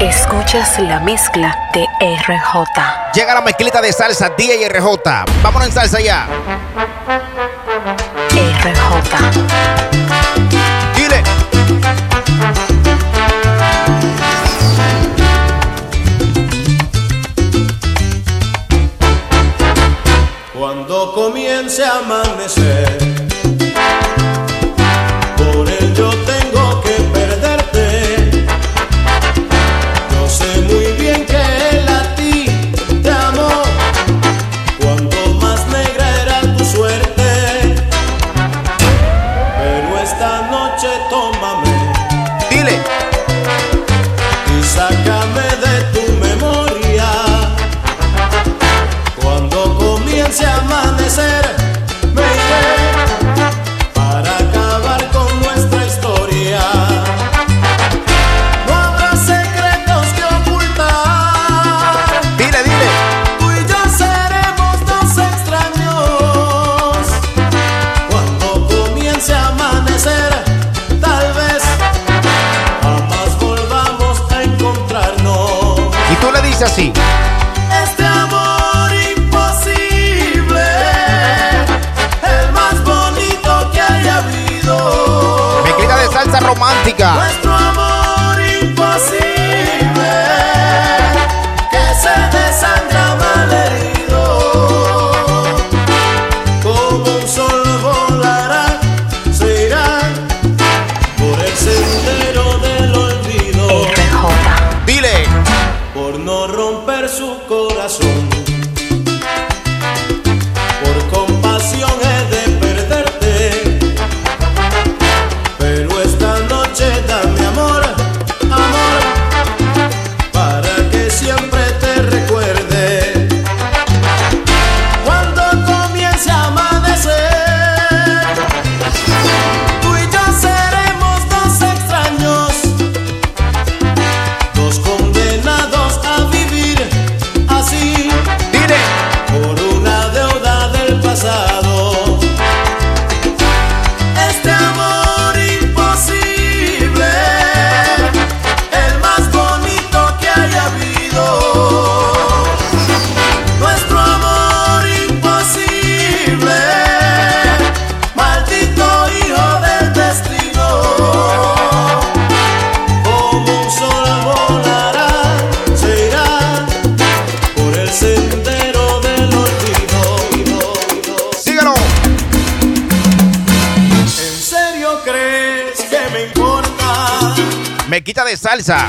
Escuchas la mezcla de RJ. Llega la mezclita de salsa DJ RJ. Vámonos en salsa ya. RJ. Dile. Cuando comience a amanecer de salsa.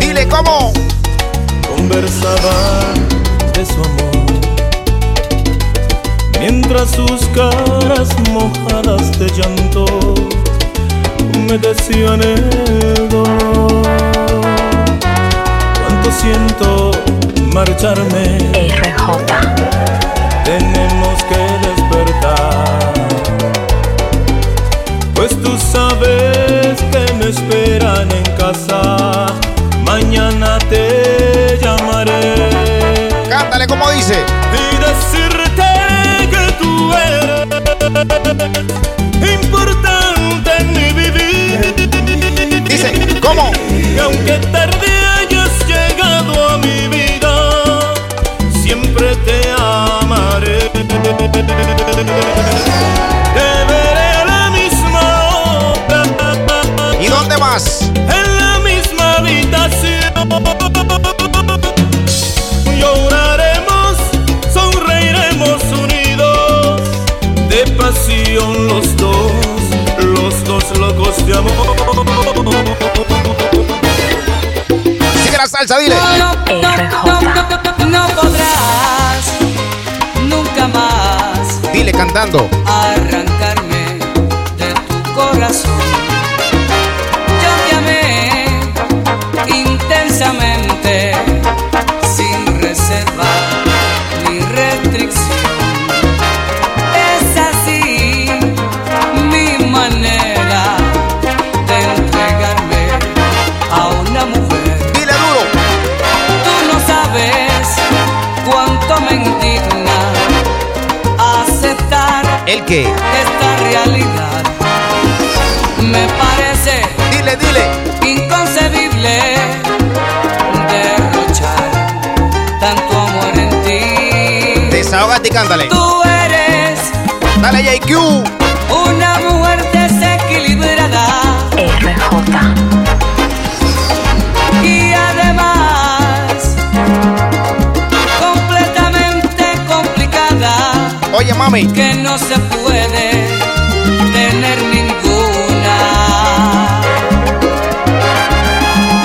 Dile cómo. Conversaban de su amor. Mientras sus caras mojadas de llanto humedecían el dolor siento marcharme. RJ. Tenemos que despertar. Pues tú sabes que me esperan ¿Cómo dice? Y decirte que tú eres importante en mi vivir. Dice, ¿cómo? Y aunque tardí hayas llegado a mi vida, siempre te amaré. Te veré la misma ¿Y dónde más? Sigue la salsa, dile. No, no podrás nunca más. Dile cantando. Arrancarme de tu corazón. esta realidad me parece dile dile. inconcebible derrochar tanto amor en ti. Desahógate y cántale. Tú eres dale JQ una mujer desequilibrada. RJ Oye, mami. Que no se puede tener ninguna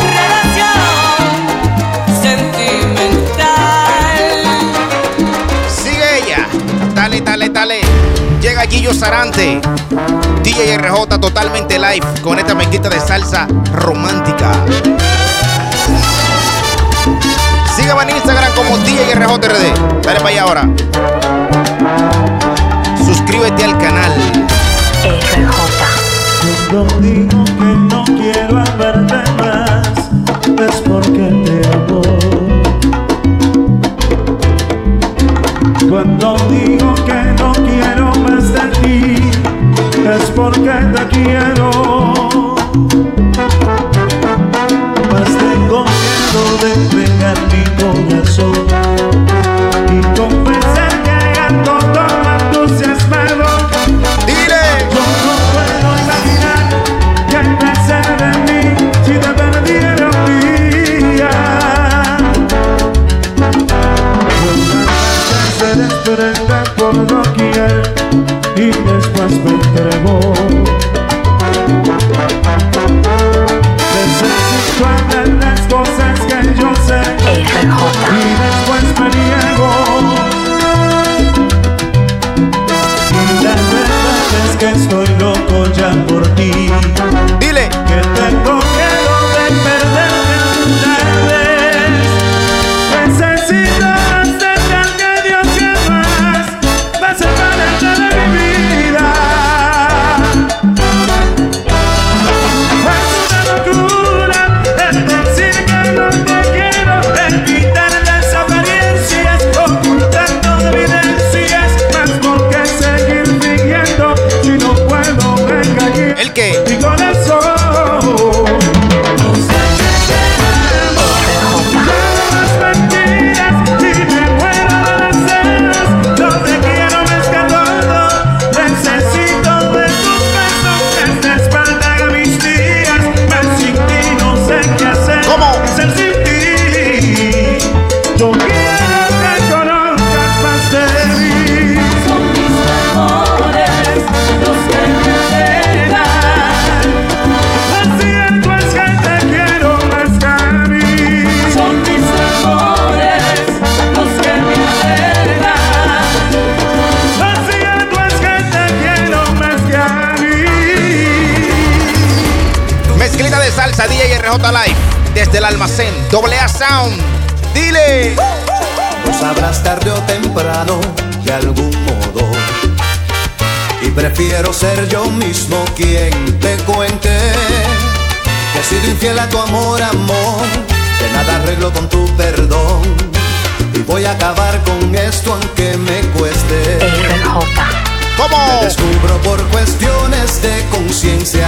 relación sentimental. Sigue ella. Dale, dale, dale. Llega Gillo Sarante. DJ totalmente live con esta mezquita de salsa romántica. Sígueme en Instagram como DJ Dale para allá ahora suscríbete al canal. RJ. Quiero ser yo mismo quien te cuente que he sido infiel a tu amor, amor, que nada arreglo con tu perdón. Y voy a acabar con esto aunque me cueste. ¿Cómo? Me descubro por cuestiones de conciencia.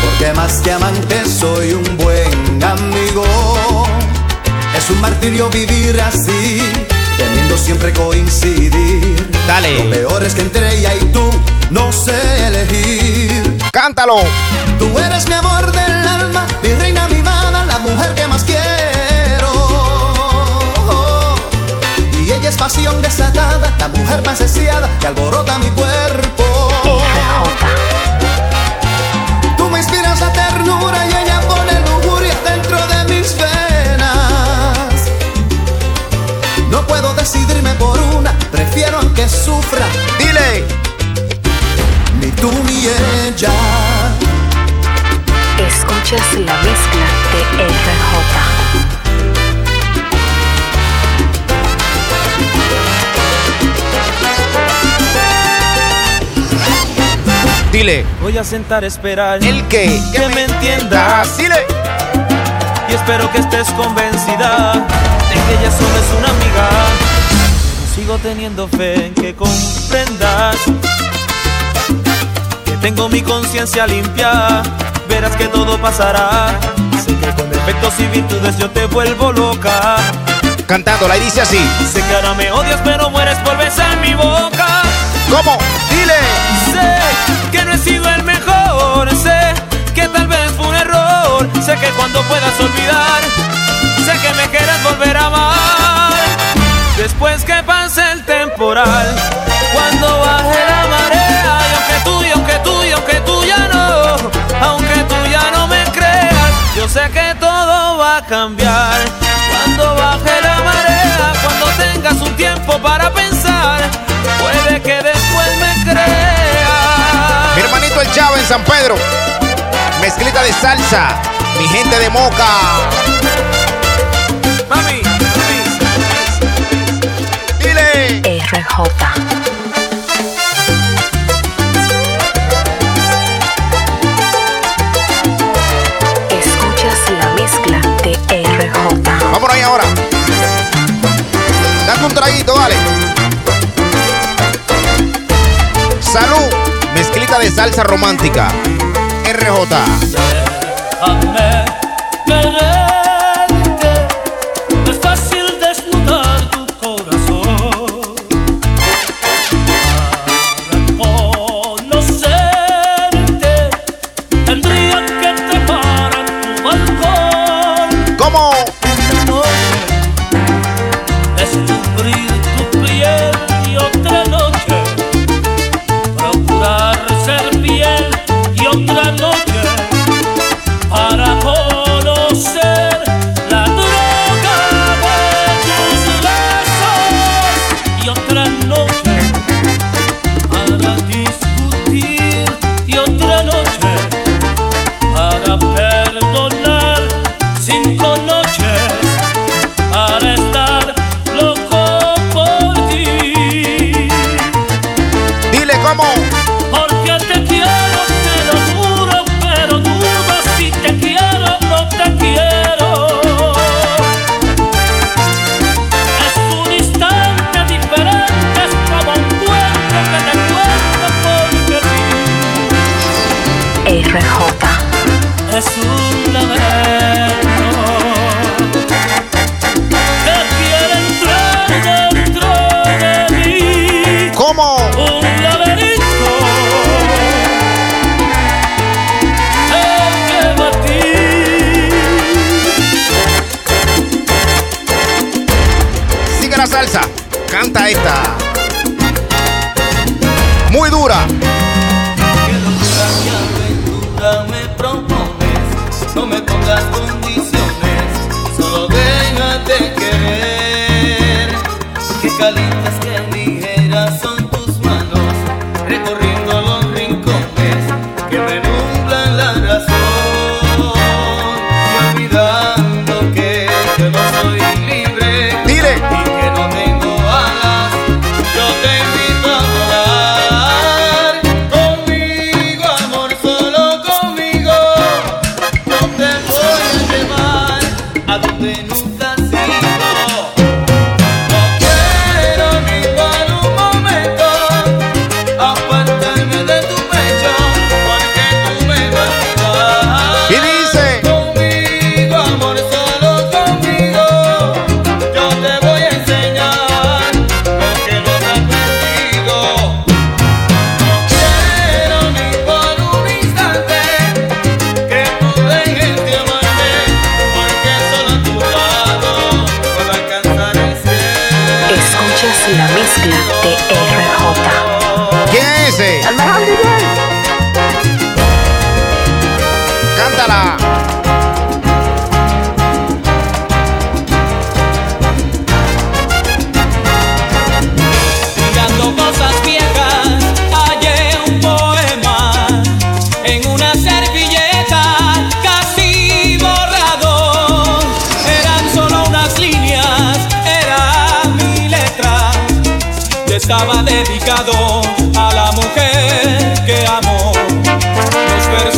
Porque más que amante soy un buen amigo. Es un martirio vivir así queriendo siempre coincidir. Dale. Lo peor es que entre ella y tú no sé elegir. Cántalo. Tú eres mi amor del alma, mi reina mimada, la mujer que más quiero. Y ella es pasión desatada, la mujer más deseada que alborota mi cuerpo. Tú me inspiras la ternura y por una, prefiero aunque sufra, Dile. ni tú ni ella. Escuchas la mezcla de RJ. Dile. Voy a sentar a esperar El que. que me entiendas Dile. y espero que estés convencida de que ella solo es una amiga. Sigo teniendo fe en que comprendas que tengo mi conciencia limpia. Verás que todo pasará. Sé que con defectos y virtudes yo te vuelvo loca. Cantándola y dice así. Sé que ahora me odias, pero mueres por besar mi boca. ¿Cómo? Dile. Sé que no he sido el mejor, sé que tal vez fue un error, sé que cuando puedas olvidar, sé que me quieres volver a amar. Después que pase el temporal, cuando baje la marea, y aunque tú, y aunque tú, y aunque tú ya no, aunque tú ya no me creas, yo sé que todo va a cambiar. Cuando baje la marea, cuando tengas un tiempo para pensar, puede que después me creas. Mi hermanito el Chavo en San Pedro. Mezclita de salsa. Mi gente de Moca. Escuchas la mezcla de RJ. Vámonos ahí ahora. Dame un traguito, dale. Salud. Mezclita de salsa romántica. RJ. Déjame quererte,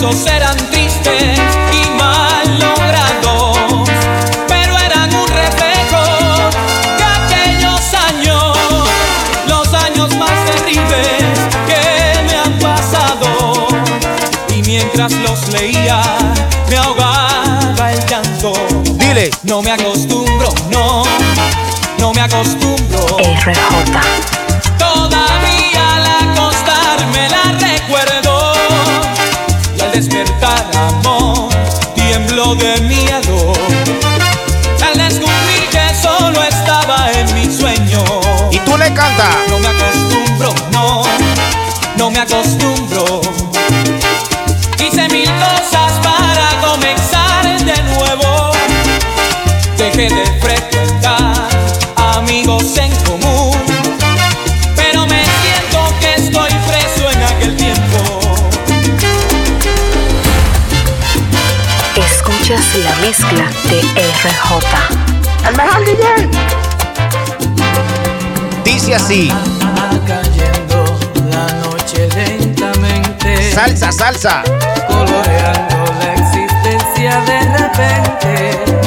versos eran tristes y mal logrados, pero eran un reflejo de aquellos años, los años más terribles que me han pasado. Y mientras los leía, me ahogaba el llanto. Dile. No me acostumbro, no, no me acostumbro. RJ. Acostumbro. Hice mil cosas para comenzar de nuevo. Dejé de frecuentar amigos en común. Pero me siento que estoy preso en aquel tiempo. Escuchas la mezcla de RJ. Dice así. Salsa, salsa. coloreando la existencia de repente.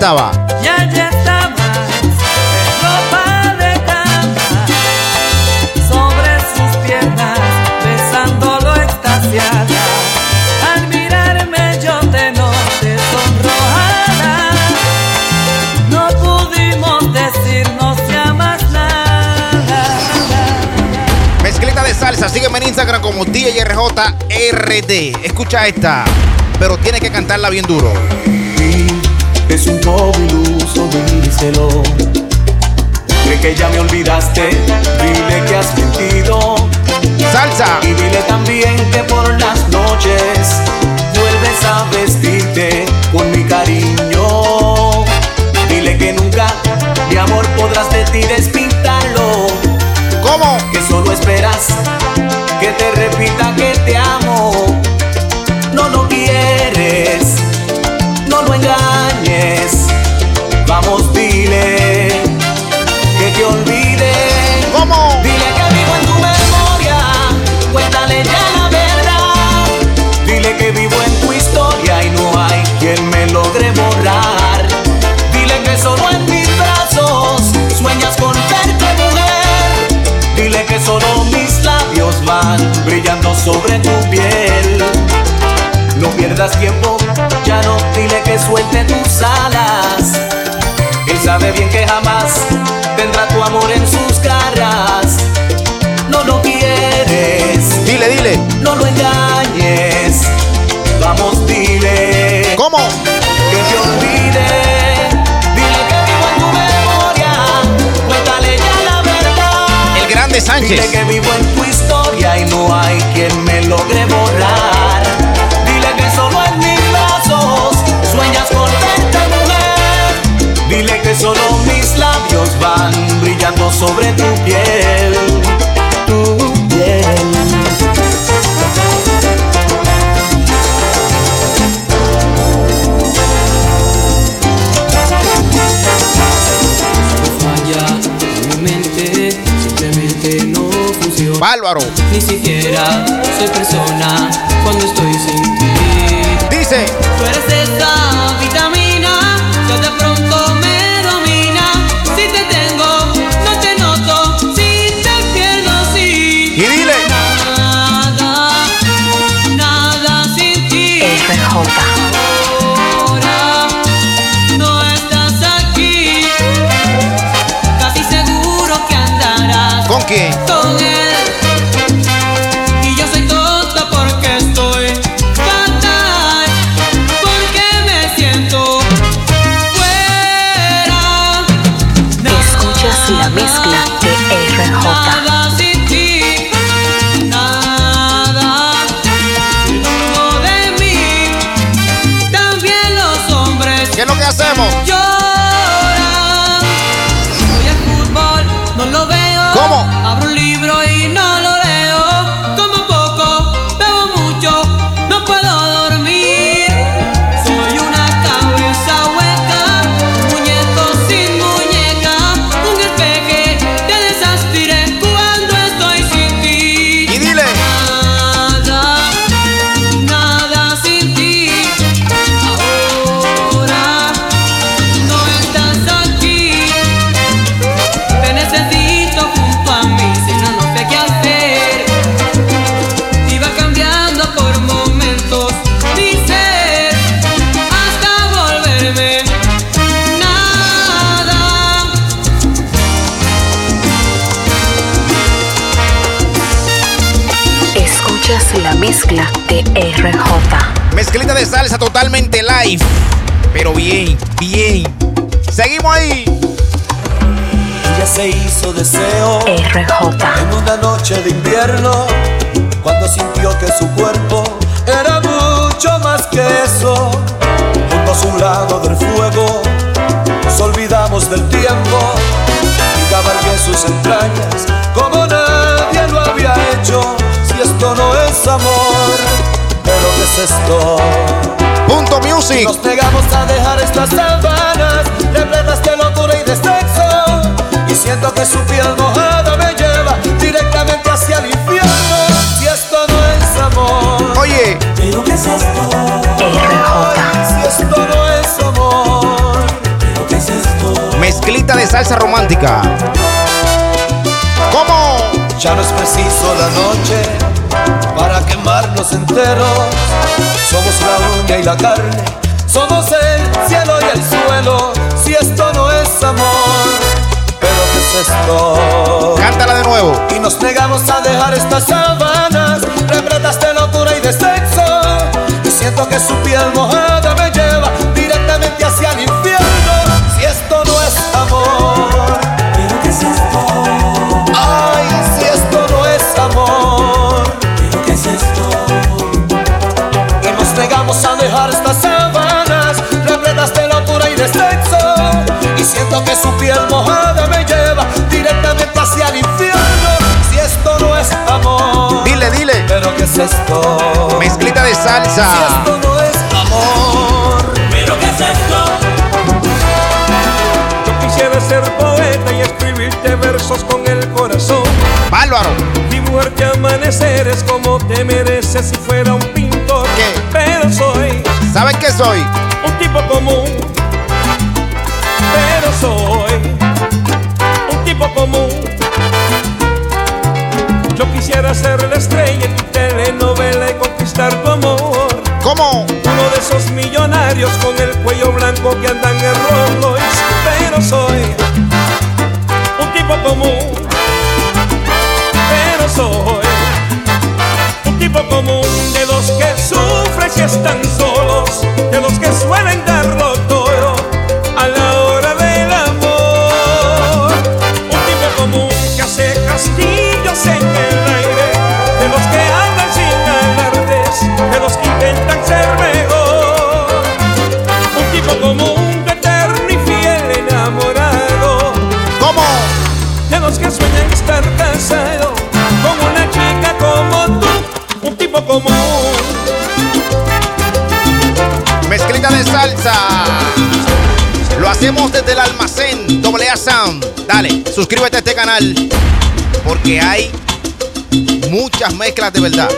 ¿Dónde era que estaba? y allí estabas en ropa de cama sobre sus piernas besándolo extasiada al mirarme yo te noté sonrojada no pudimos decirnos ya más nada Mezclita de salsa. Sígueme en Instagram como DJRJRD. Escucha esta. Pero tienes que cantarla bien duro. Es un poco iluso, díselo. Cree que ya me olvidaste, dile que has mentido. Salsa. Y dile también que por las noches vuelves a vestirte con mi cariño. Dile que nunca, mi amor, podrás de ti despintarlo. ¿Cómo? Que solo esperas que te repita que te amo. Pierdas tiempo, ya no dile que suelte tus alas. Él sabe bien que jamás tendrá tu amor en sus garras. No lo quieres, Dile, dile. no lo engañes. Vamos, dile ¿Cómo? que te olvide. Dile que vivo en tu memoria. Cuéntale ya la verdad. El grande Sánchez. Dile que vivo en tu historia y no hay quien me logre borrar. Sobre tu piel. Tu piel. falla mi mente, simplemente no Bárbaro. Ni siquiera soy persona cuando estoy sin ti. Dice, Tú eres ¿con quién? Que se hizo deseo RJ. en una noche de invierno cuando sintió que su cuerpo era mucho más que eso. Juntos a un lado del fuego, nos olvidamos del tiempo y cabalgué sus entrañas como nadie lo había hecho. Si esto no es amor, pero ¿qué es esto? Punto Music. Nos negamos a dejar estas sábanas repletas de locura y de sexo. Siento que su piel mojada me lleva directamente hacia el infierno. Si esto no es amor, Oye, ¿pero qué es esto? Si esto no es amor, ¿pero qué es esto? mezclita de salsa romántica. ¿Cómo? Ya no es preciso la noche para quemarnos enteros. Somos la uña y la carne, somos el cielo y el suelo. Cántala de nuevo. Y nos negamos a dejar estas sábanas repletas de locura y de sexo. Y siento que su piel mojada esto? Mezclita de Si salsa. esto no es amor, Pero ¿qué es esto? Yo quisiera ser poeta y escribirte versos con el corazón. Bárbaro. Dibujarte amaneceres como te mereces si fuera un pintor. ¿Qué? Pero soy ¿Sabes qué soy? un tipo común. Pero soy un tipo común. Yo quisiera ser con el cuello blanco que andan en Rolls. Pero soy un tipo común. Pero soy un tipo común estar casado con una chica como tú, un tipo común. Mezclita de salsa. Lo hacemos desde el almacén AA Sound. Dale, suscríbete a este canal. Porque hay muchas mezclas de verdad.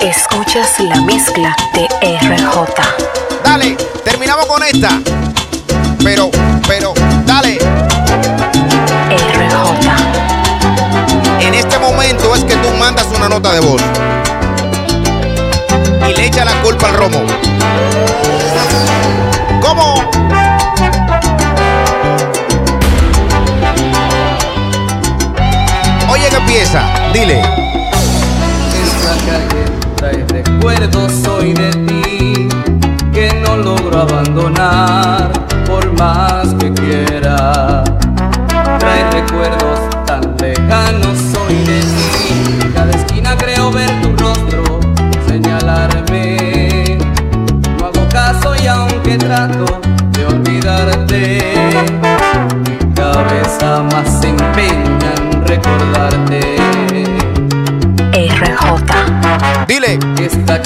Escuchas la mezcla de RJ. Dale, terminamos con esta. Pero, pero, una nota de voz. Y le echa la culpa al romo. ¿Cómo? Oye, ¿qué empieza? Dile. Esta calle trae recuerdos hoy de ti que no logro abandonar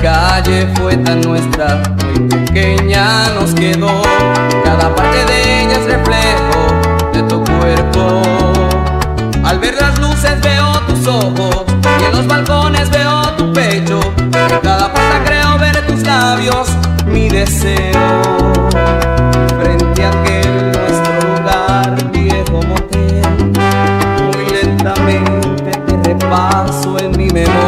calle fue tan nuestra, muy pequeña nos quedó. Cada parte de ella es reflejo de tu cuerpo. Al ver las luces veo tus ojos y en los balcones veo tu pecho. En cada puerta creo ver tus labios, mi deseo. Frente a aquel nuestro lugar, viejo motel, muy lentamente te repaso en mi memoria.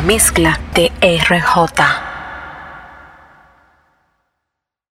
La mezcla de RJ.